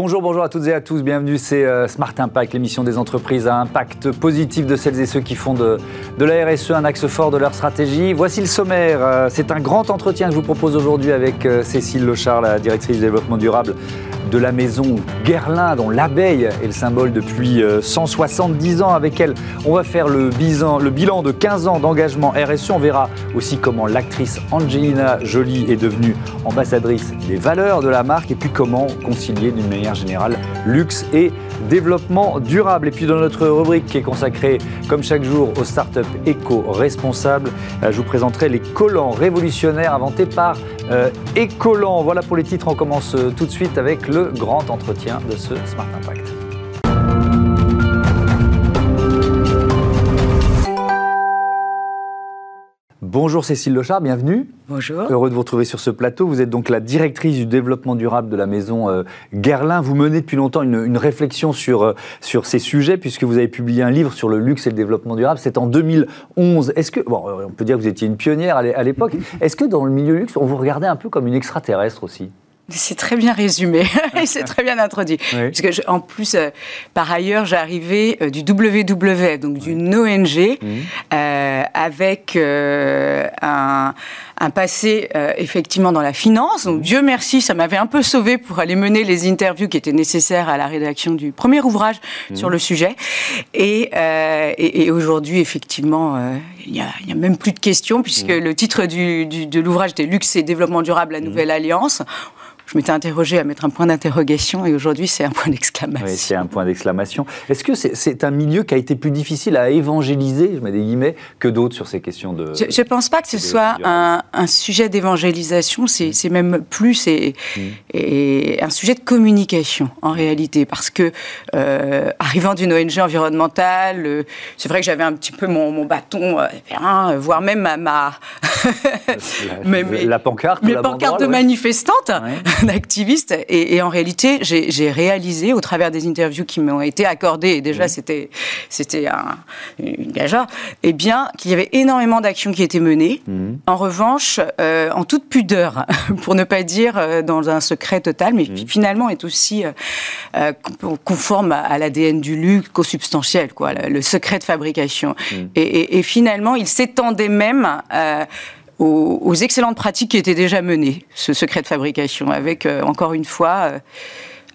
Bonjour, bonjour à toutes et à tous. Bienvenue, c'est euh, Smart Impact, l'émission des entreprises à impact positif de celles et ceux qui font de, la RSE un axe fort de leur stratégie. Voici le sommaire. Euh, c'est un grand entretien que je vous propose aujourd'hui avec euh, Cécile Lochard, la directrice du développement durable de la maison Guerlain, dont l'abeille est le symbole depuis 170 ans. Avec elle, on va faire le, le bilan de 15 ans d'engagement RSE. On verra aussi comment l'actrice Angelina Jolie est devenue ambassadrice des valeurs de la marque et puis comment concilier d'une manière générale luxe et développement durable. Et puis dans notre rubrique qui est consacrée comme chaque jour aux startups éco-responsables, euh, je vous présenterai les collants révolutionnaires inventés par euh, Ecolan. Voilà pour les titres, on commence euh, tout de suite avec le grand entretien de ce Smart Impact. Bonjour Cécile Lochard, bienvenue. Bonjour. Heureux de vous retrouver sur ce plateau. Vous êtes donc la directrice du développement durable de la maison euh, Guerlain. Vous menez depuis longtemps une, réflexion sur, euh, sur ces sujets puisque vous avez publié un livre sur le luxe et le développement durable. C'est en 2011. Est-ce que, bon, euh, on peut dire que vous étiez une pionnière à l'époque. Est-ce que dans le milieu luxe, on vous regardait un peu comme une extraterrestre aussi? C'est très bien résumé, c'est très bien introduit. Parce que en plus, euh, par ailleurs, j'arrivais euh, du WWF, donc d'une ONG, euh, avec un, un, passé effectivement dans la finance. Donc Dieu merci, ça m'avait un peu sauvé pour aller mener les interviews qui étaient nécessaires à la rédaction du premier ouvrage sur le sujet. Et, et, et aujourd'hui, effectivement, il n'y a, a, même plus de questions puisque le titre du, du, de l'ouvrage était Luxe et développement durable, la nouvelle alliance je m'étais interrogée à mettre un point d'interrogation et aujourd'hui c'est un point d'exclamation. Oui, c'est un point d'exclamation. Est-ce que c'est un milieu qui a été plus difficile à évangéliser, je mets des guillemets, que d'autres sur ces questions de... Je ne pense pas que ce soit un, un, sujet d'évangélisation, c'est même plus et, mm. et, un sujet de communication en réalité, parce que euh, arrivant d'une ONG environnementale, euh, c'est vrai que j'avais un petit peu mon, mon bâton, euh, voire même ma... ma la, la, pancarte Mes pancartes de manifestantes d'activiste. Et, en réalité, j'ai réalisé, au travers des interviews qui m'ont été accordées, et déjà c'était c'était un, une gaja, eh bien, qu'il y avait énormément d'actions qui étaient menées. Mhm. En revanche, euh, en toute pudeur, pour ne pas dire euh, dans un secret total, mais mhm. finalement est aussi euh, conforme à, l'ADN du luxe, co-substantiel, quoi, le, secret de fabrication. Mhm. Et, et, finalement, il s'étendait même aux, excellentes pratiques qui étaient déjà menées, ce secret de fabrication, avec, euh, encore une fois, euh,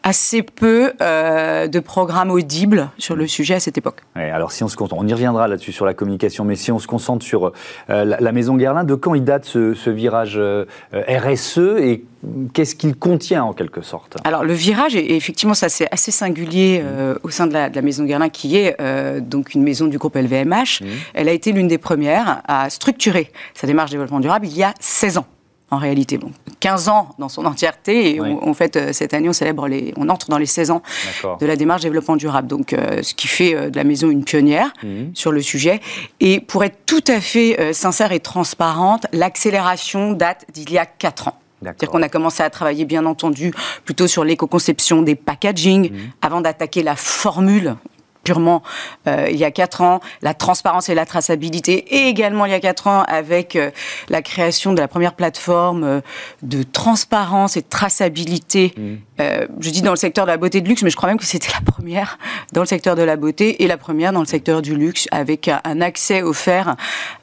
assez peu euh, de programmes audibles sur le sujet à cette époque. alors si on se concentre, on y reviendra là-dessus sur la communication, mais si on se concentre sur la, maison Guerlain, de quand il date ce, ce virage RSE et qu'est-ce qu'il contient en quelque sorte? Alors le virage, et effectivement ça c'est assez singulier euh, au sein de la, maison Guerlain qui est euh, donc une maison du groupe LVMH. Mmh. Elle a été l'une des premières à structurer sa démarche de développement durable il y a 16 ans en réalité. Bon, 15 ans dans son entièreté. Et en fait, euh, cette année, on célèbre les, on entre dans les 16 ans de la démarche développement durable. Donc, ce qui fait de la maison une pionnière mmh. sur le sujet. Et pour être tout à fait sincère et transparente, l'accélération date d'il y a 4 ans. C'est-à-dire qu'on a commencé à travailler, bien entendu, plutôt sur l'éco-conception des packaging, mhm. avant d'attaquer la formule purement euh, il y a quatre ans, la transparence et la traçabilité, et également il y a quatre ans avec euh, la création de la première plateforme euh, de transparence et de traçabilité. Mhm. je dis dans le secteur de la beauté de luxe, mais je crois même que c'était la première dans le secteur de la beauté et la première dans le secteur du luxe, avec un accès offert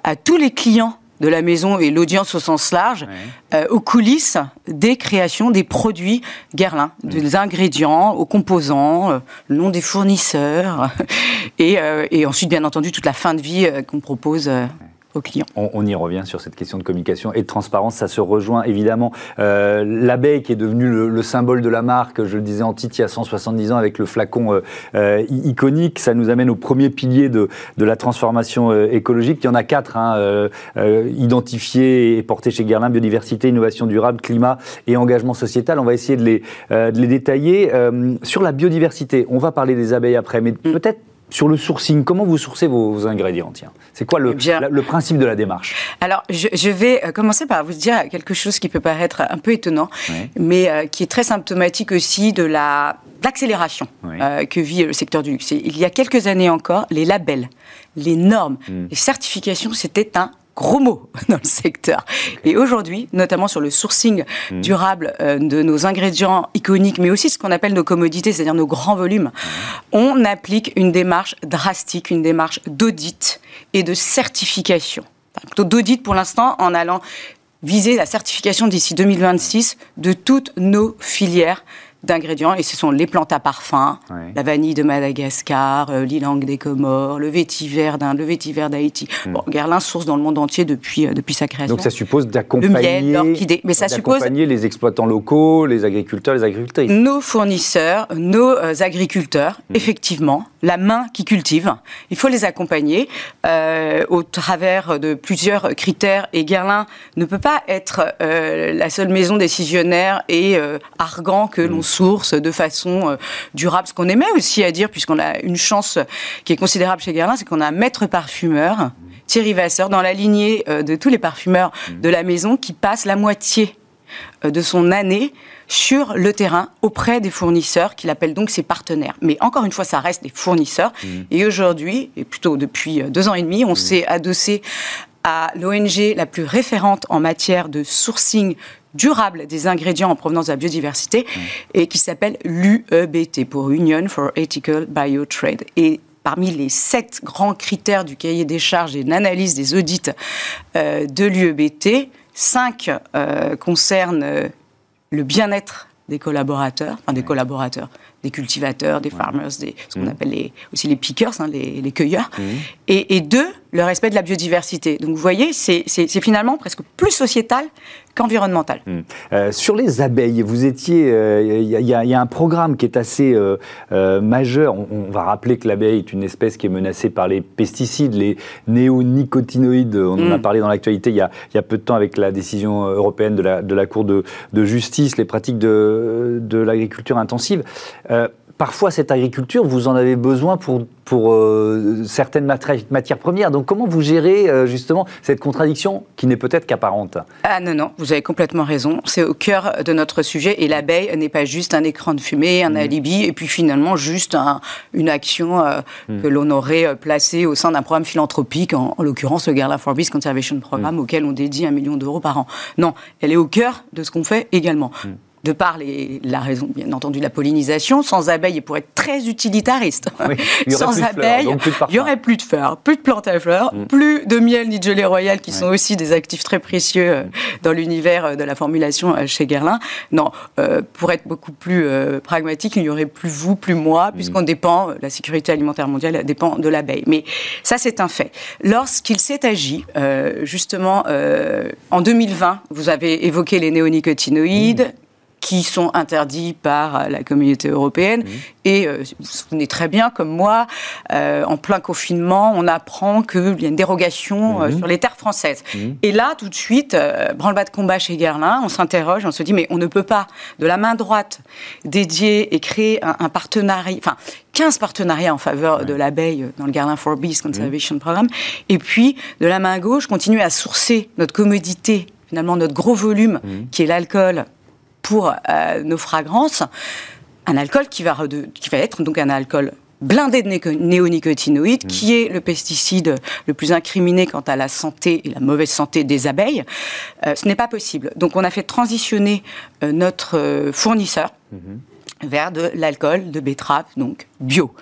à tous les clients de la maison et l'audience au sens large, euh, aux coulisses des créations des produits Guerlain, des ingrédients, aux composants, euh, le nom des fournisseurs, et, euh, et, ensuite, bien entendu, toute la fin de vie qu'on propose clients. On, y revient sur cette question de communication et de transparence. Ça se rejoint évidemment. Euh, L'abeille qui est devenu le, symbole de la marque, je le disais en titre il y a 170 ans avec le flacon euh, euh, iconique, ça nous amène au premier pilier de, de la transformation écologique. Il y en a quatre hein, identifiés et portés chez Guerlain biodiversité, innovation durable, climat et engagement sociétal. On va essayer de les, de les détailler. sur la biodiversité, on va parler des abeilles après, mais mm. peut-être sur le sourcing, comment vous sourcez vos, ingrédients C'est quoi le, eh le, principe de la démarche? Alors, je, vais euh, commencer par vous dire quelque chose qui peut paraître un peu étonnant, mais euh, qui est très symptomatique aussi de la l'accélération euh, que vit le secteur du luxe. Il y a quelques années encore, les labels, les normes, hmm. les certifications, c'était un gros mots dans le secteur. Et aujourd'hui, notamment sur le sourcing mmh. durable euh, de nos ingrédients iconiques, mais aussi ce qu'on appelle nos commodités, c'est-à-dire nos grands volumes, mmh. on applique une démarche drastique, une démarche d'audit et de certification. plutôt d'audit pour l'instant en allant viser la certification d'ici 2026 de toutes nos filières d'ingrédients et ce sont les plantes à parfum, la vanille de Madagascar, euh, l'ilang des Comores, le vétiver d'Inde, le vétiver d'Haïti. Hmm. Bon, Guerlain source dans le monde entier depuis, euh, depuis sa création. Donc ça suppose d'accompagner mais ça suppose les exploitants locaux, les agriculteurs, les agricultrices. Nos fournisseurs, nos euh, agriculteurs, hmm. effectivement, la main qui cultive, il faut les accompagner au travers de plusieurs critères et Guerlain ne peut pas être la seule maison décisionnaire et argant que l'on hmm sources de façon euh, durable. Ce qu'on aimait aussi à dire, puisqu'on a une chance qui est considérable chez Guerlain, c'est qu'on a un maître parfumeur, Thierry Vasseur, dans la lignée euh, de tous les parfumeurs de la maison, qui passe la moitié euh, de son année sur le terrain auprès des fournisseurs, qu'il appelle donc ses partenaires. Mais encore une fois, ça reste des fournisseurs. Mmh. Et aujourd'hui, et plutôt depuis deux ans et demi, on mmh. s'est adossé à l'ONG la plus référente en matière de sourcing durable des ingrédients en provenance de la biodiversité mmh. et qui s'appelle l'UEBT pour Union for Ethical Biotrade. Et parmi les sept grands critères du cahier des charges et de l'analyse des audits euh, de l'UEBT, cinq euh, concernent euh, le bien-être des collaborateurs, enfin des collaborateurs, des cultivateurs, des farmers, des, ce qu'on mmh. appelle les, aussi les pickers, hein, les, cueilleurs, mmh. et, et, deux, le respect de la biodiversité. Donc vous voyez, c'est finalement presque plus sociétal qu'environnemental. Mmh. Euh, sur les abeilles, vous étiez, il euh, y, y, a un programme qui est assez euh, majeur. On, va rappeler que l'abeille est une espèce qui est menacée par les pesticides, les néonicotinoïdes. On en a parlé dans l'actualité il, y a peu de temps avec la décision européenne de la, de la Cour de, de justice, les pratiques de, de l'agriculture intensive. Parfois, cette agriculture, vous en avez besoin pour, pour euh, certaines matières premières. Donc, comment vous gérez euh, justement cette contradiction qui n'est peut-être qu'apparente? Ah non, non, vous avez complètement raison. C'est au cœur de notre sujet. Et l'abeille n'est pas juste un écran de fumée, un mmh. alibi, et puis finalement juste une action mmh. que l'on aurait placée au sein d'un programme philanthropique, en, l'occurrence le Garla for Bees Conservation Programme, mmh. auquel on dédie un million d'euros par an. Non, elle est au cœur de ce qu'on fait également de par la raison, bien entendu, de la pollinisation. Sans abeilles, il pourrait être très utilitariste. Sans abeilles, il n'y aurait plus de fleurs, plus de plantes à fleurs, mm. plus de miel ni de gelée royale, qui sont aussi des actifs très précieux euh, dans l'univers euh, de la formulation euh, chez Guerlain. Non, pour être beaucoup plus pragmatique, il n'y aurait plus vous, plus moi, mm. puisqu'on dépend, la sécurité alimentaire mondiale dépend de l'abeille. Mais ça, c'est un fait. Lorsqu'il s'est agi, justement, en 2020, vous avez évoqué les néonicotinoïdes, mm qui sont interdits par la communauté européenne. Mmh. Et euh, vous vous souvenez très bien, comme moi, euh, en plein confinement, on apprend qu'il y a une dérogation euh, mmh. sur les terres françaises. Mmh. Et là, tout de suite, branle-bas de combat chez Guerlain, on s'interroge, on se dit, mais on ne peut pas, de la main droite, dédier et créer un, partenariat, enfin, 15 partenariats en faveur de l'abeille dans le Guerlain for Bees Conservation Programme, et puis, de la main gauche, continuer à sourcer notre commodité, finalement, notre gros volume, qui est l'alcool, pour euh, nos fragrances, un alcool qui va, qui va être donc un alcool blindé de néonicotinoïdes, qui est le pesticide le plus incriminé quant à la santé et la mauvaise santé des abeilles. Euh, ce n'est pas possible. Donc on a fait transitionner euh, notre fournisseur. Mhm vers de l'alcool de betterave, donc bio.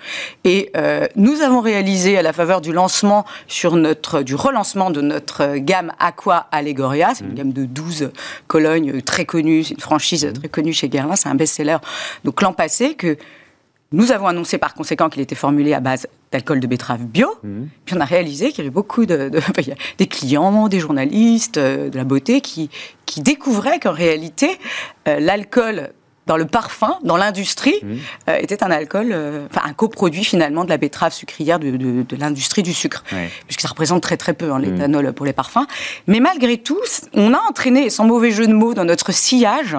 Et euh, nous avons réalisé à la faveur du lancement sur notre, du relancement de notre gamme Aqua Allegoria, c'est une mmh. gamme de 12 colognes très connue, c'est une franchise mmh. très connue chez Guerlain, c'est un best-seller. Donc l'an passé, que nous avons annoncé par conséquent qu'il était formulé à base d'alcool de betterave bio. Mmh. Puis on a réalisé qu'il y avait beaucoup de, des clients, des journalistes, euh, de la beauté qui, qui découvraient qu'en réalité, euh, l'alcool dans le parfum, dans l'industrie, mmh. euh, était un alcool, euh, enfin un coproduit finalement de la betterave sucrière de, de, l'industrie du sucre, puisque ça représente très très peu hein, mmh. l'éthanol pour les parfums. Mais malgré tout, on a entraîné, sans mauvais jeu de mots, dans notre sillage.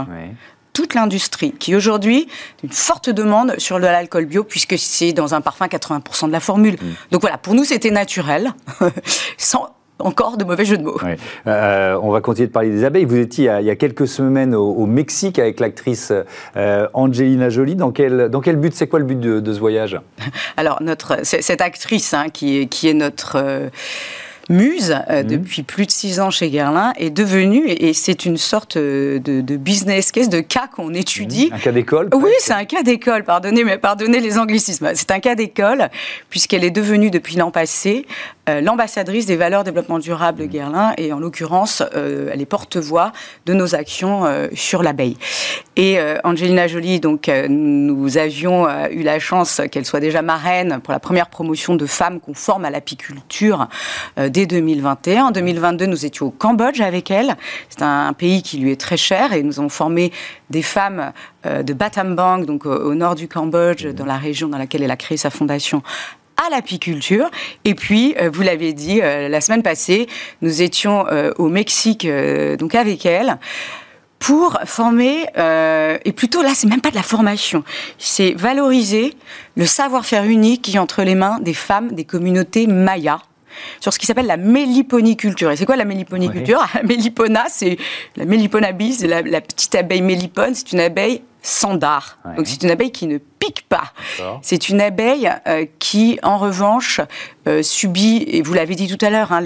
toute l'industrie, qui aujourd'hui une forte demande sur l'alcool bio, puisque c'est dans un parfum 80% de la formule. Mmh. Donc voilà, pour nous c'était naturel, sans, encore de mauvais jeux de mots. Euh, on va continuer de parler des abeilles. Vous étiez il y a, quelques semaines au, Mexique avec l'actrice euh, Angelina Jolie. Dans quel, dans quel but? C'est quoi le but de, ce voyage? Alors, notre, cette actrice hein, qui, qui est notre... Euh, Muse, mhm. depuis plus de six ans chez Guerlain, est devenue, et, c'est une sorte de, business case, de cas qu'on étudie. Mhm. Un cas d'école Oui, c'est un cas d'école, pardonnez, mais pardonnez les anglicismes. C'est un cas d'école, puisqu'elle est devenue depuis l'an passé l'ambassadrice des valeurs développement durable de mhm. Guerlain, et en l'occurrence, elle est porte-voix de nos actions sur l'abeille. Et Angelina Jolie, donc, nous avions eu la chance qu'elle soit déjà marraine pour la première promotion de femmes qu'on forme à l'apiculture dès 2021. En 2022, nous étions au Cambodge avec elle. C'est un, pays qui lui est très cher et nous avons formé des femmes euh, de Battambang, donc au, nord du Cambodge, dans la région dans laquelle elle a créé sa fondation à l'apiculture. Et puis, euh, vous l'avez dit, euh, la semaine passée, nous étions au Mexique, donc avec elle pour former, et plutôt là, c'est même pas de la formation, c'est valoriser le savoir-faire unique qui est entre les mains des femmes des communautés mayas sur ce qui s'appelle la méliponiculture. Et c'est quoi la méliponiculture? La mélipona, c'est la méliponabis, c'est la, la petite abeille mélipone, c'est une abeille sans dard. Donc c'est une abeille qui ne pique pas. C'est une abeille euh, qui, en revanche, euh, subit, et vous l'avez dit tout à l'heure, hein,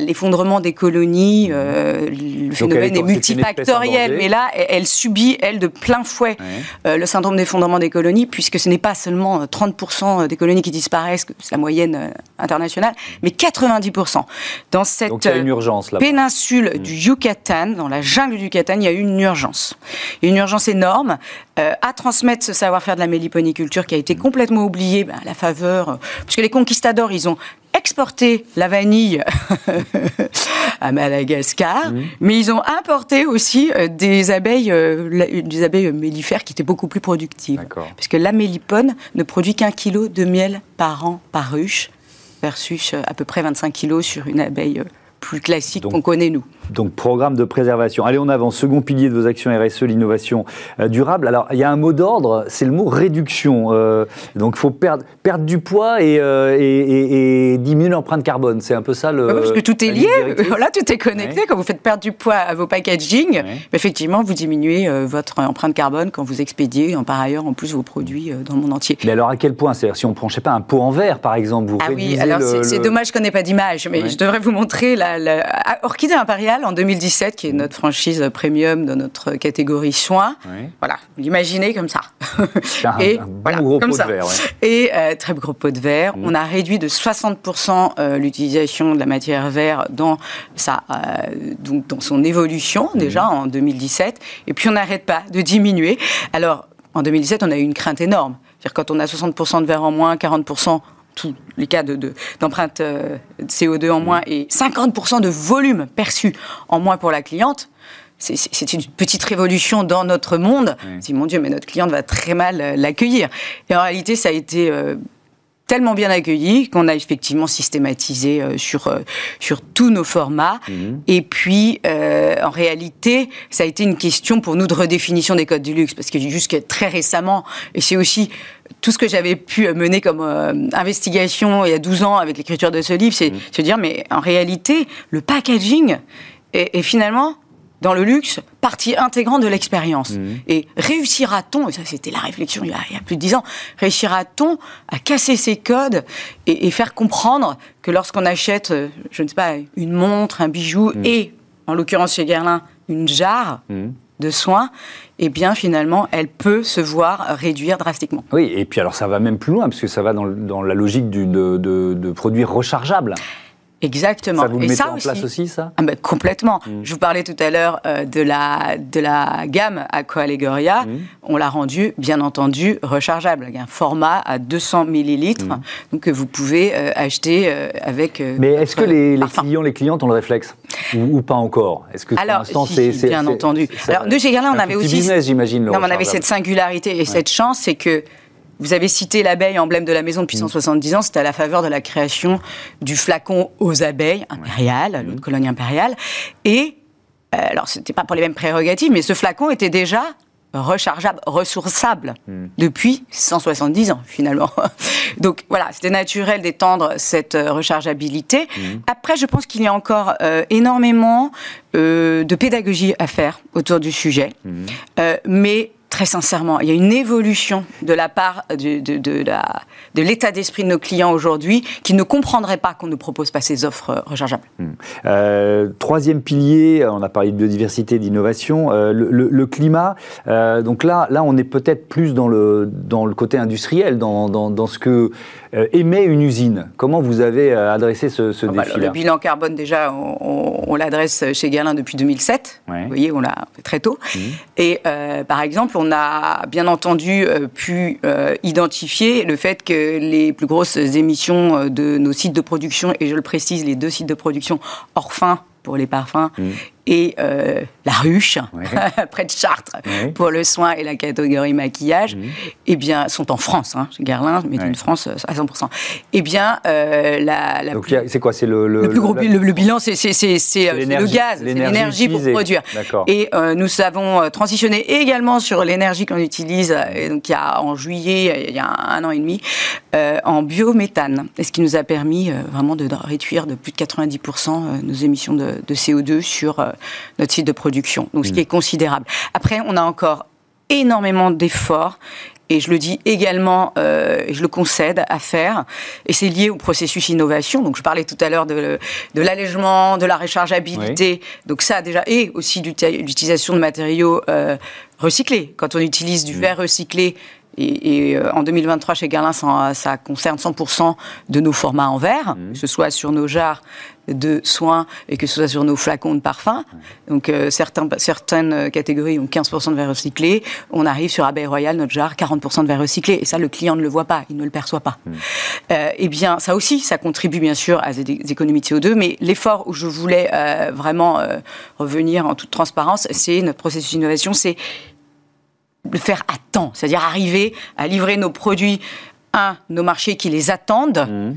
l'effondrement des colonies, euh, le phénomène est, multifactoriel, mais là, elle, subit, elle, de plein fouet, le syndrome d'effondrement des colonies, puisque ce n'est pas seulement 30% des colonies qui disparaissent, c'est la moyenne internationale, mais 90%. Dans cette urgence, péninsule mm. du Yucatan, dans la jungle du Yucatan, il y a eu une urgence. Une urgence énorme à transmettre ce savoir-faire de la méliponiculture qui a été complètement oubliée ben, à la faveur, euh, puisque les conquistadors, ils ont exporté la vanille à Madagascar, mais ils ont importé aussi euh, des abeilles, euh, des abeilles mellifères qui étaient beaucoup plus productives. Parce que la mélipone ne produit qu'un kilo de miel par an par ruche, versus à peu près 25 kilos sur une abeille plus classique qu'on connaît nous. Donc programme de préservation. Allez, on avance. Second pilier de vos actions RSE, l'innovation euh, durable. Alors, il y a un mot d'ordre, c'est le mot réduction. Euh, donc, il faut perdre, perdre du poids euh, et, et, diminuer l'empreinte carbone. C'est un peu ça le. parce que tout est lié. Voilà, tout est connecté. Quand vous faites perdre du poids à vos packaging, effectivement, vous diminuez votre empreinte carbone quand vous expédiez, en, par ailleurs, en plus, vos produits dans le monde entier. Mais alors, à quel point? C'est-à-dire, si on prend, je sais pas, un pot en verre, par exemple, vous Ah oui, alors c'est dommage qu'on n'ait pas d'image, mais je devrais vous montrer la, la... Orchidée impériale en 2017, qui est notre franchise premium de notre catégorie soins. Voilà, vous l'imaginez comme ça. Un, et un gros pot de verre. Et euh, très gros pot de verre. Mm. On a réduit de 60% euh, l'utilisation de la matière verte dans, sa, euh, donc dans son évolution, mm. déjà en 2017. Et puis on n'arrête pas de diminuer. Alors, en 2017, on a eu une crainte énorme. C'est-à-dire quand on a 60% de verre en moins, 40% tous les cas d'empreinte de, euh, de, CO2 en moins et 50% de volume perçu en moins pour la cliente, c'est une petite révolution dans notre monde. Oui. mon Dieu, mais notre cliente va très mal euh, l'accueillir. Et en réalité, ça a été euh, tellement bien accueilli qu'on a effectivement systématisé sur sur tous nos formats. Mhm. Et puis, en réalité, ça a été une question pour nous de redéfinition des codes du luxe, parce que jusqu'à très récemment, et c'est aussi tout ce que j'avais pu mener comme euh, investigation il y a 12 ans avec l'écriture de ce livre, c'est mmh. se dire, mais en réalité, le packaging est, finalement, dans le luxe, partie intégrante de l'expérience. Mmh. Et réussira-t-on, et ça c'était la réflexion il y, a, plus de 10 ans, réussira-t-on à casser ces codes et, faire comprendre que lorsqu'on achète, euh, je ne sais pas, une montre, un bijou, mmh. et, en l'occurrence chez Guerlain, une jarre, de soins, eh bien finalement, elle peut se voir réduire drastiquement. Oui, et puis alors ça va même plus loin, parce que ça va dans, la logique du, de, de produits rechargeables. Exactement. Ça vous le en place aussi, ça? Ah ben, Complètement. Mm. Je vous parlais tout à l'heure euh, de, la, de la gamme Aqua Allegoria. Mm. On l'a rendu, bien entendu, rechargeable. Il y a un format à 200 millilitres, mm. donc que vous pouvez euh, acheter euh, avec. Mais est-ce que les, clients, les clientes ont le réflexe? Ou, pas encore? Est-ce que Alors, c'est bien entendu. Alors, de chez Guerlain, on avait aussi. business, j'imagine. on avait cette singularité et cette chance, c'est que vous avez cité l'abeille, emblème de la maison depuis 170 mm. ans. C'était à la faveur de la création du flacon aux abeilles impériales, l'autre colonie impériale. Et, euh, alors, c'était pas pour les mêmes prérogatives, mais ce flacon était déjà rechargeable, ressourçable mm. depuis 170 ans finalement. Donc voilà, c'était naturel d'étendre cette euh, rechargeabilité. Mm. Après, je pense qu'il y a encore euh, énormément de pédagogie à faire autour du sujet, mais très sincèrement, il y a une évolution de la part de, de, de, de l'état d'esprit de nos clients aujourd'hui qui ne comprendraient pas qu'on ne propose pas ces offres euh, rechargeables. Hmm. Euh, troisième pilier, on a parlé de biodiversité, d'innovation, euh, le, climat. donc là, là, on est peut-être plus dans le, dans le côté industriel, dans, dans, dans ce que émet une usine. Comment vous avez adressé ce, ce ah bah, défi-là? Le bilan carbone, déjà, on, l'adresse chez Guerlain depuis 2007. Vous voyez, on l'a très tôt. Hmm. Et par exemple, on a bien entendu pu identifier le fait que les plus grosses émissions de nos sites de production, et je le précise, les deux sites de production Orphin pour les parfums mmh et euh, La Ruche, près de Chartres, pour le soin et la catégorie maquillage, mmh. eh bien, sont en France, hein, Guerlain, mais une France à 100%. Eh bien, euh, la, la Donc, c'est quoi C'est le, le, plus gros le, bilan, c'est le gaz, l'énergie pour produire. Et euh, nous avons transitionné également sur l'énergie qu'on utilise, et donc il y a en juillet, il y a un, an et demi, en biométhane, et ce qui nous a permis vraiment de réduire de plus de 90% nos émissions de, de CO2 sur notre site de production, donc ce qui mm. est considérable. Après, on a encore énormément d'efforts et je le dis également, euh, je le concède, à faire. Et c'est lié au processus innovation. Donc, je parlais tout à l'heure de, de l'allègement, de la rechargeabilité. Donc, ça, déjà, et aussi l'utilisation de matériaux euh, recyclés. Quand on utilise du mm. verre recyclé, et, et, euh, en 2023, chez Guerlain, ça, ça concerne 100% de nos formats en verre, mm. que ce soit sur nos jarres de soins et que ce soit sur nos flacons de parfum. Donc euh, certains, certaines catégories ont 15% de verre recyclé. On arrive sur Abeille Royal, notre jarre, 40% de verre recyclé. Et ça, le client ne le voit pas, il ne le perçoit pas. Mm. Euh, eh bien, ça aussi, ça contribue bien sûr à des économies de CO2. Mais l'effort où je voulais euh, vraiment euh, revenir en toute transparence, c'est notre processus d'innovation, c'est le faire à temps, c'est-à-dire arriver à livrer nos produits à nos marchés qui les attendent. Mmh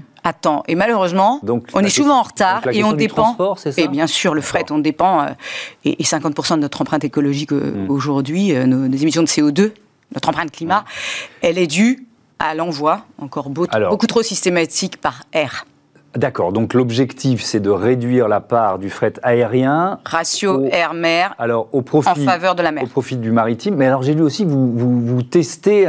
Et malheureusement, on est souvent en retard et on dépend. et bien sûr, le fret, on dépend. Euh, et, 50% de notre empreinte écologique euh, hmm. aujourd'hui, euh, nos, émissions de CO2, notre empreinte climat, elle est due à l'envoi, encore beaucoup trop systématique par air. D'accord, donc l'objectif c'est de réduire la part du fret aérien. Ratio air-mer. Alors au profit, en faveur de la mer. Au profit du maritime. Mais alors j'ai lu aussi que vous, vous, testez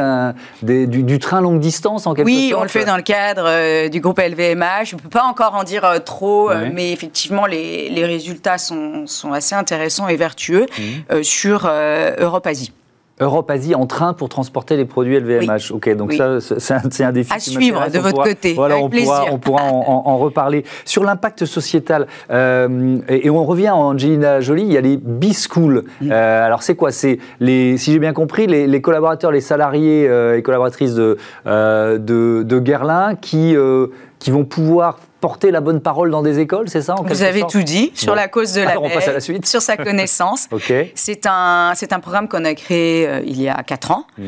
du, train longue distance en quelque oui, sorte. Oui, on le fait dans le cadre euh, du groupe LVMH. Je ne peux pas encore en dire euh, trop, euh, mais effectivement les, les résultats sont, sont, assez intéressants et vertueux mmh. sur Europe-Asie. Europe-Asie en train pour transporter les produits LVMH. Ok, donc ça, c'est un, défi. À suivre de votre côté. Voilà, on pourra, on pourra en, reparler. Sur l'impact sociétal, euh, et, on revient à Angelina Jolie, il y a les B-School. Mm. Euh, alors, c'est quoi? C'est les, si j'ai bien compris, les, collaborateurs, les salariés euh, et collaboratrices de, de, de Guerlain qui, qui vont pouvoir porter la bonne parole dans des écoles, c'est ça Vous avez tout dit sur la cause de la Alors, on passe à la suite. sur sa connaissance. C'est un, c'est un programme qu'on a créé euh, il y a 4 ans mmh.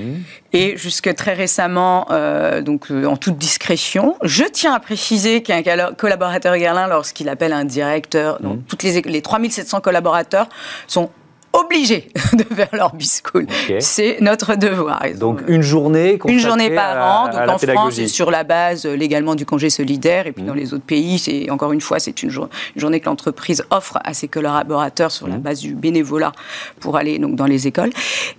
et jusque très récemment, euh, donc euh, en toute discrétion. Je tiens à préciser qu'un collaborateur Guerlain, lorsqu'il appelle un directeur, donc mmh. toutes les, les 3700 collaborateurs sont obligés de faire leur biscool. C'est notre devoir. Donc une journée Une journée par an. Donc en France, c'est sur la base euh, légalement du congé solidaire. Et puis dans mmh. les autres pays, c'est encore une fois, c'est une, journée que l'entreprise offre à ses collaborateurs sur la mmh. base du bénévolat pour aller donc dans les écoles.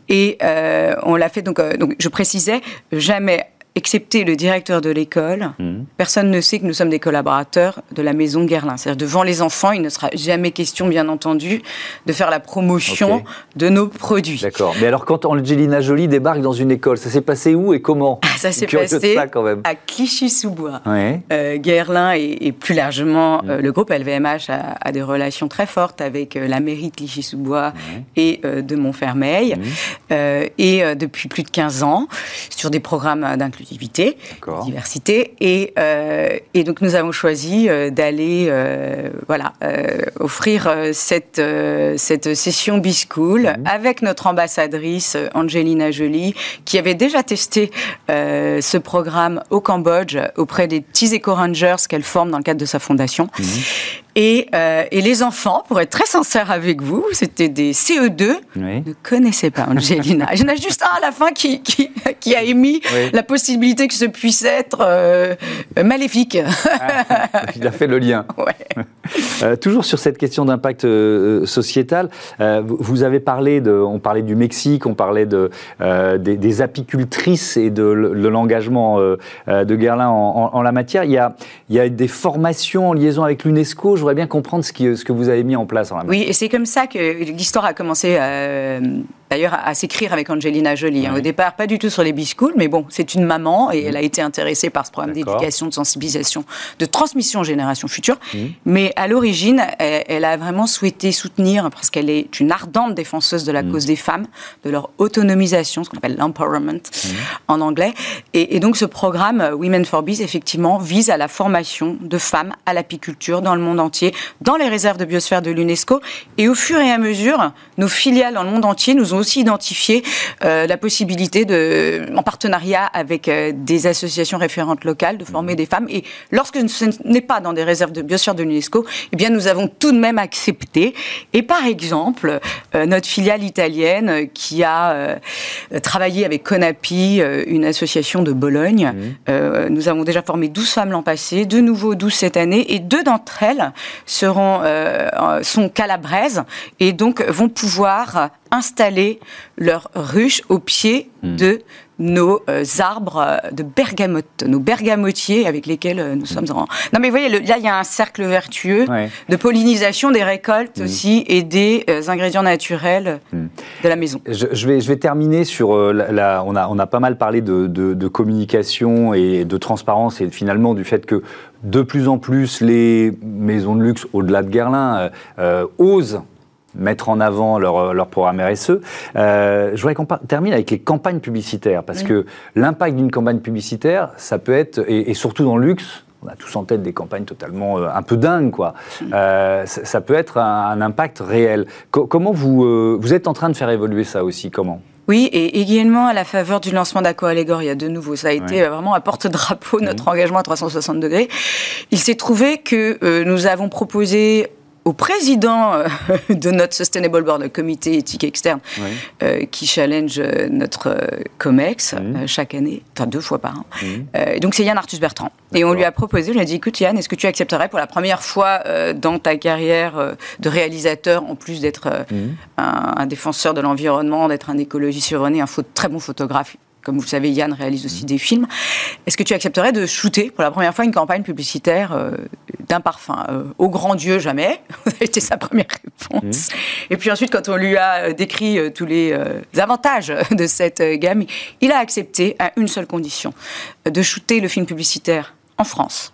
Et euh, on l'a fait donc, euh, donc je précisais jamais excepté le directeur de l'école, mhm. personne ne sait que nous sommes des collaborateurs de la maison Guerlain. C'est-à-dire devant les enfants, il ne sera jamais question, bien entendu, de faire la promotion de nos produits. D'accord. Mais alors quand Angelina Jolie débarque dans une école, ça s'est passé où et comment? Ça s'est passé à Clichy-sous-Bois. Euh, Guerlain et, plus largement euh, mhm. le groupe LVMH a, des relations très fortes avec euh, la mairie de Clichy-sous-Bois et de Montfermeil. Mhm. et depuis plus de 15 ans, sur des programmes d'inclusion diversité. Et, euh, et, donc nous avons choisi euh, d'aller euh, voilà, offrir cette, cette session B-School mhm. avec notre ambassadrice Angelina Jolie, qui avait déjà testé ce programme au Cambodge auprès des petits éco-rangers qu'elle forme dans le cadre de sa fondation. Mhm. Et, euh, et, les enfants, pour être très sincère avec vous, c'était des CE2, ne connaissaient pas Angelina. Il y en a juste un à la fin qui, qui, qui a émis la possibilité que ce puisse être euh, maléfique. Ah, il a fait le lien. Euh, toujours sur cette question d'impact sociétal, vous avez parlé de, on parlait du Mexique, on parlait de, des, apicultrices et de, l'engagement de Guerlain en, la matière. Il y, a, des formations en liaison avec l'UNESCO je voudrais bien comprendre ce, ce, que vous avez mis en place. En oui, et c'est comme ça que l'histoire a commencé euh, d'ailleurs à, s'écrire avec Angelina Jolie. Hein. Au départ, pas du tout sur les biscouls, mais bon, c'est une maman et elle a été intéressée par ce programme d'éducation, de sensibilisation, de transmission aux générations futures. Mmh. Mais à l'origine, elle, a vraiment souhaité soutenir, parce qu'elle est une ardente défenseuse de la mmh. cause des femmes, de leur autonomisation, ce qu'on appelle l'empowerment en anglais. Et, et, donc ce programme euh, Women for Bees, effectivement, vise à la formation de femmes à l'apiculture dans le monde entier dans les réserves de biosphère de l'UNESCO. Et au fur et à mesure, nos filiales dans le monde entier nous ont aussi identifié euh, la possibilité, de, en partenariat avec euh, des associations référentes locales, de former des femmes. Et lorsque ce n'est pas dans des réserves de biosphère de l'UNESCO, eh bien, nous avons tout de même accepté. Et par exemple, euh, notre filiale italienne qui a travaillé avec CONAPI, une association de Bologne, mmh. nous avons déjà formé 12 femmes l'an passé, de nouveau 12 cette année, et deux d'entre elles seront, sont calabraises et donc vont pouvoir installer leur ruche au pied hmm. de nos euh, arbres euh, de bergamote, nos bergamotiers avec lesquels nous sommes en... Non mais vous voyez, là il y a un cercle vertueux de pollinisation des récoltes hmm. aussi et des ingrédients naturels hmm. de la maison. Je, vais, je vais terminer sur... la, on, a, on a pas mal parlé de, de, communication et de transparence et finalement du fait que de plus en plus, les maisons de luxe, au-delà de Guerlain, euh, euh, osent mettre en avant leur, leur programme RSE. Euh, je voudrais qu'on termine avec les campagnes publicitaires, parce que l'impact d'une campagne publicitaire, ça peut être, et, surtout dans le luxe, on a tous en tête des campagnes totalement un peu dingues, quoi. ça, peut être un, impact réel. comment vous, vous êtes en train de faire évoluer ça aussi Comment? Oui, et également à la faveur du lancement d'Aco Allegoria, de nouveau, ça a été euh, vraiment un porte-drapeau, notre engagement à 360 degrés. Il s'est trouvé que euh, nous avons proposé au président euh, de notre Sustainable Board, le comité éthique externe, euh, qui challenge euh, notre COMEX chaque année, enfin deux fois par an. donc c'est Yann Arthus Bertrand. Et on lui a proposé, on lui a dit, écoute Yann, est-ce que tu accepterais pour la première fois dans ta carrière de réalisateur, en plus d'être un, défenseur de l'environnement, d'être un écologiste survenu, un très bon photographe, comme vous le savez, Yann réalise aussi des films. Est-ce que tu accepterais de shooter pour la première fois une campagne publicitaire euh, d'un parfum euh, Au grand Dieu, jamais? C'était sa première réponse. Mmh. Et puis ensuite, quand on lui a euh, décrit tous les avantages de cette gamme, il a accepté à une seule condition de shooter le film publicitaire en France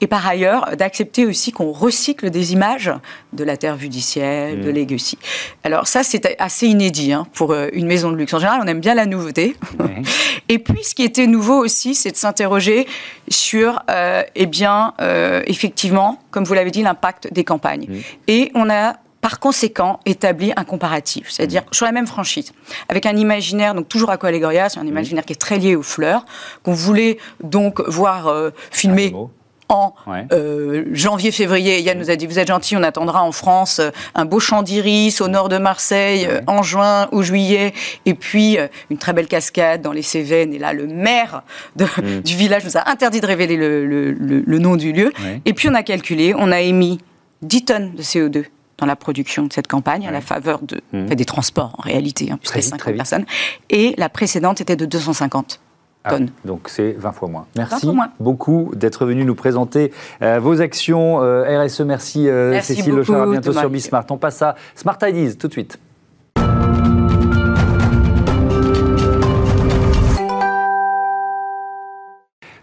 et par ailleurs, d'accepter aussi qu'on recycle des images de la Terre vue du ciel, de mmh. Legacy. Alors ça, c'est assez inédit hein, pour euh, une maison de luxe. En général, on aime bien la nouveauté. Et puis, ce qui était nouveau aussi, c'est de s'interroger sur, euh, eh bien, euh, effectivement, comme vous l'avez dit, l'impact des campagnes. Mmh. Et on a par conséquent, établi un comparatif, c'est-à-dire mmh. sur la même franchise, avec un imaginaire, donc toujours à c'est un imaginaire qui est très lié aux fleurs, qu'on voulait donc voir euh, filmer en euh, janvier-février. Yann nous a dit, vous êtes gentil, on attendra en France euh, un beau champ d'iris au nord de Marseille euh, en juin ou juillet, et puis une très belle cascade dans les Cévennes. Et là, le maire mm. du village nous a interdit de révéler le, nom du lieu. Et puis on a calculé, on a émis 10 tonnes de CO2 dans la production de cette campagne, à la faveur de, mm. des transports en réalité, hein, puisque 50 personnes. Et la précédente était de 250. Ah, donc c'est 20 fois moins. Merci beaucoup d'être venu nous présenter euh, vos actions euh, RSE. Merci, euh, merci Cécile Lechard. À bientôt sur Bismart. On passe à Smart Ideas tout de suite.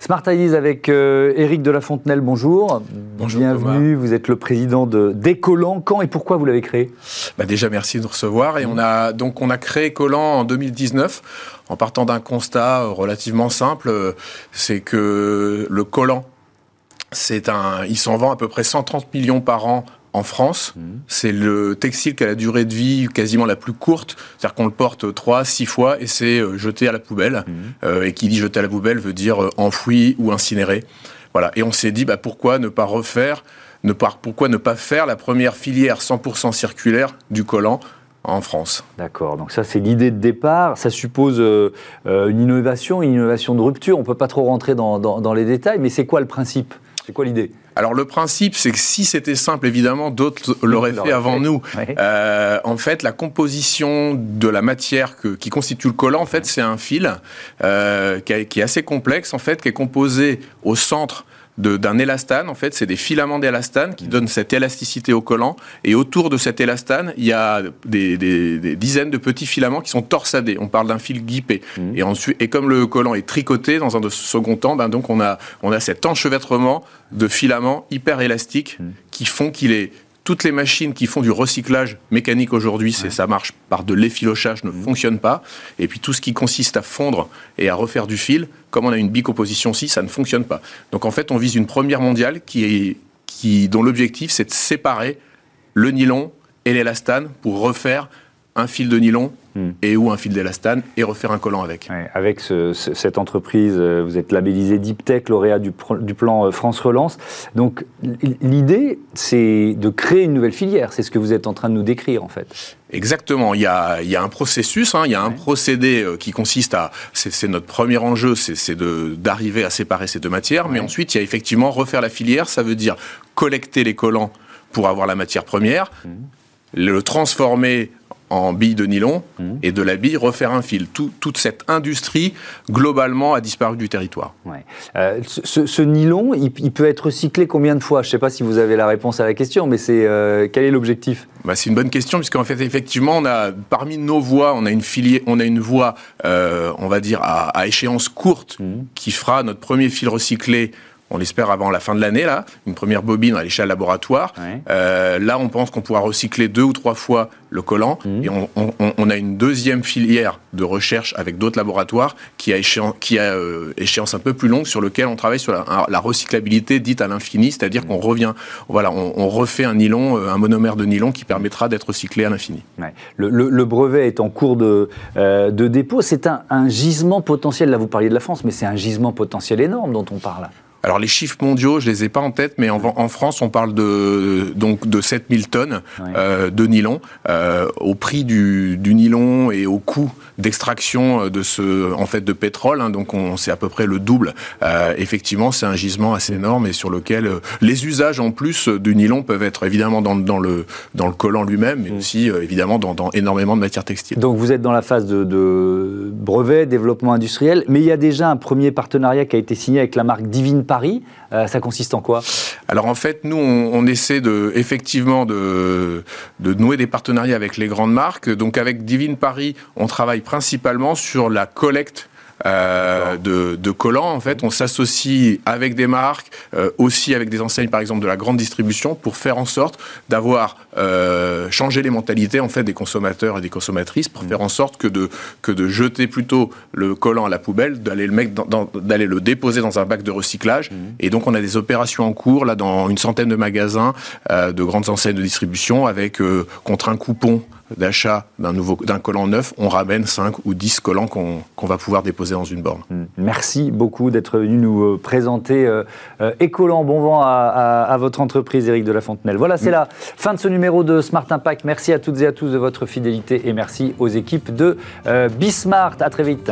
Smart Ideas avec Eric de la Fontenelle, bonjour. Bonjour. Bienvenue, vous êtes le président de d'Ecolan. Quand et pourquoi vous l'avez créé? Bah Déjà, merci de nous recevoir. Et on a, donc, on a créé Ecolan en 2019 en partant d'un constat relativement simple, c'est que le collant, c'est un, il s'en vend à peu près 130 millions par an en France. Mmh. C'est le textile qui a la durée de vie quasiment la plus courte, c'est-à-dire qu'on le porte 3, 6 fois et c'est euh, jeté à la poubelle. Mmh. Euh, et qui dit jeté à la poubelle veut dire euh, enfoui ou incinéré. Voilà. Et on s'est dit, bah, pourquoi ne pas refaire ne, pourquoi ne pas faire la première filière 100% circulaire du collant en France? D'accord, donc ça c'est l'idée de départ, ça suppose euh, une innovation, une innovation de rupture, on ne peut pas trop rentrer dans, les détails, mais c'est quoi le principe? C'est quoi l'idée? Alors le principe, c'est que si c'était simple, évidemment, d'autres l'auraient fait avant nous. Euh, en fait, la composition de la matière qui constitue le collant, en fait, c'est un fil qui, qui, est assez complexe, en fait, qui est composé au centre d'un élastane. En fait, c'est des filaments d'élastane qui donnent cette élasticité au collant. Et autour de cet élastane, il y a des, dizaines de petits filaments qui sont torsadés. On parle d'un fil guipé. Mmh. Et, ensuite, et comme le collant est tricoté dans un second temps, ben donc on a, on a cet enchevêtrement de filaments hyper élastiques mmh. qui font qu'il est toutes les machines qui font du recyclage mécanique aujourd'hui, c'est ça marche par de l'effilochage, ne mmh. fonctionne pas. Et puis tout ce qui consiste à fondre et à refaire du fil, comme on a une bicomposition aussi, ça ne fonctionne pas. Donc en fait, on vise une première mondiale qui est, qui, dont l'objectif, c'est de séparer le nylon et l'élastane pour refaire un fil de nylon hmm. et ou un fil d'élastane et refaire un collant avec. avec cette entreprise, euh, vous êtes labellisé Deep Tech, lauréat du, plan euh, France Relance. Donc l'idée, c'est de créer une nouvelle filière. C'est ce que vous êtes en train de nous décrire en fait. Exactement. Il y a, un processus, hein. il y a un procédé euh, qui consiste à, c'est notre premier enjeu, c'est d'arriver à séparer ces deux matières. Mais ensuite, il y a effectivement refaire la filière. Ça veut dire collecter les collants pour avoir la matière première, hmm. le transformer en billes de nylon mmh. et de la bille refaire un fil. toute cette industrie, globalement, a disparu du territoire. Euh, ce, nylon, il, peut être recyclé combien de fois? Je ne sais pas si vous avez la réponse à la question, mais c'est euh, quel est l'objectif? Bah, C'est une bonne question, puisqu'en fait, effectivement, on a, parmi nos voies, on a une, filière, on a une voie, euh, on va dire, à, échéance courte, mmh. qui fera notre premier fil recyclé on l'espère avant la fin de l'année, là, une première bobine à l'échelle laboratoire. Euh, là, on pense qu'on pourra recycler deux ou trois fois le collant mmh. et on, a une deuxième filière de recherche avec d'autres laboratoires qui a, échéance, qui a euh, échéance un peu plus longue sur lequel on travaille sur la, recyclabilité dite à l'infini, c'est-à-dire mmh. qu'on revient, voilà, on, refait un nylon, euh, un monomère de nylon qui permettra d'être recyclé à l'infini. Le, brevet est en cours de, de dépôt. C'est un, un gisement potentiel. Là, vous parliez de la France, mais c'est un gisement potentiel énorme dont on parle. Alors les chiffres mondiaux, je les ai pas en tête, mais en, France, on parle de donc de 7000 tonnes euh, de nylon euh, au prix du, du, nylon et au coût d'extraction de ce en fait de pétrole. Hein, donc on c'est à peu près le double. Euh, effectivement, c'est un gisement assez énorme et sur lequel euh, les usages en plus du nylon peuvent être évidemment dans, dans le dans le collant lui-même, mais mm. aussi euh, évidemment dans, dans, énormément de matières textiles. Donc vous êtes dans la phase de, de brevet, développement industriel, mais il y a déjà un premier partenariat qui a été signé avec la marque Divine Paris. Euh, ça consiste en quoi? Alors en fait, nous, on, essaie de, effectivement de, de nouer des partenariats avec les grandes marques. Donc avec Divine Paris, on travaille principalement sur la collecte euh, de, de, collants. En fait, on s'associe avec des marques, euh, aussi avec des enseignes, par exemple, de la grande distribution, pour faire en sorte d'avoir euh, changé les mentalités en fait des consommateurs et des consommatrices, pour mmh. faire en sorte que de que de jeter plutôt le collant à la poubelle, d'aller le d'aller le déposer dans un bac de recyclage. Mmh. Et donc, on a des opérations en cours là dans une centaine de magasins, de grandes enseignes de distribution, avec contre un coupon d'achat d'un nouveau d'un collant neuf, on ramène 5 ou 10 collants qu'on va pouvoir déposer dans une borne. Hmm. Merci beaucoup d'être venu nous euh, présenter euh, euh, Écolant. Bon vent à, votre entreprise, Éric de la Fontenelle. Voilà, c'est hmm. la fin de ce numéro de Smart Impact. Merci à toutes et à tous de votre fidélité et merci aux équipes de Bismart. À très vite.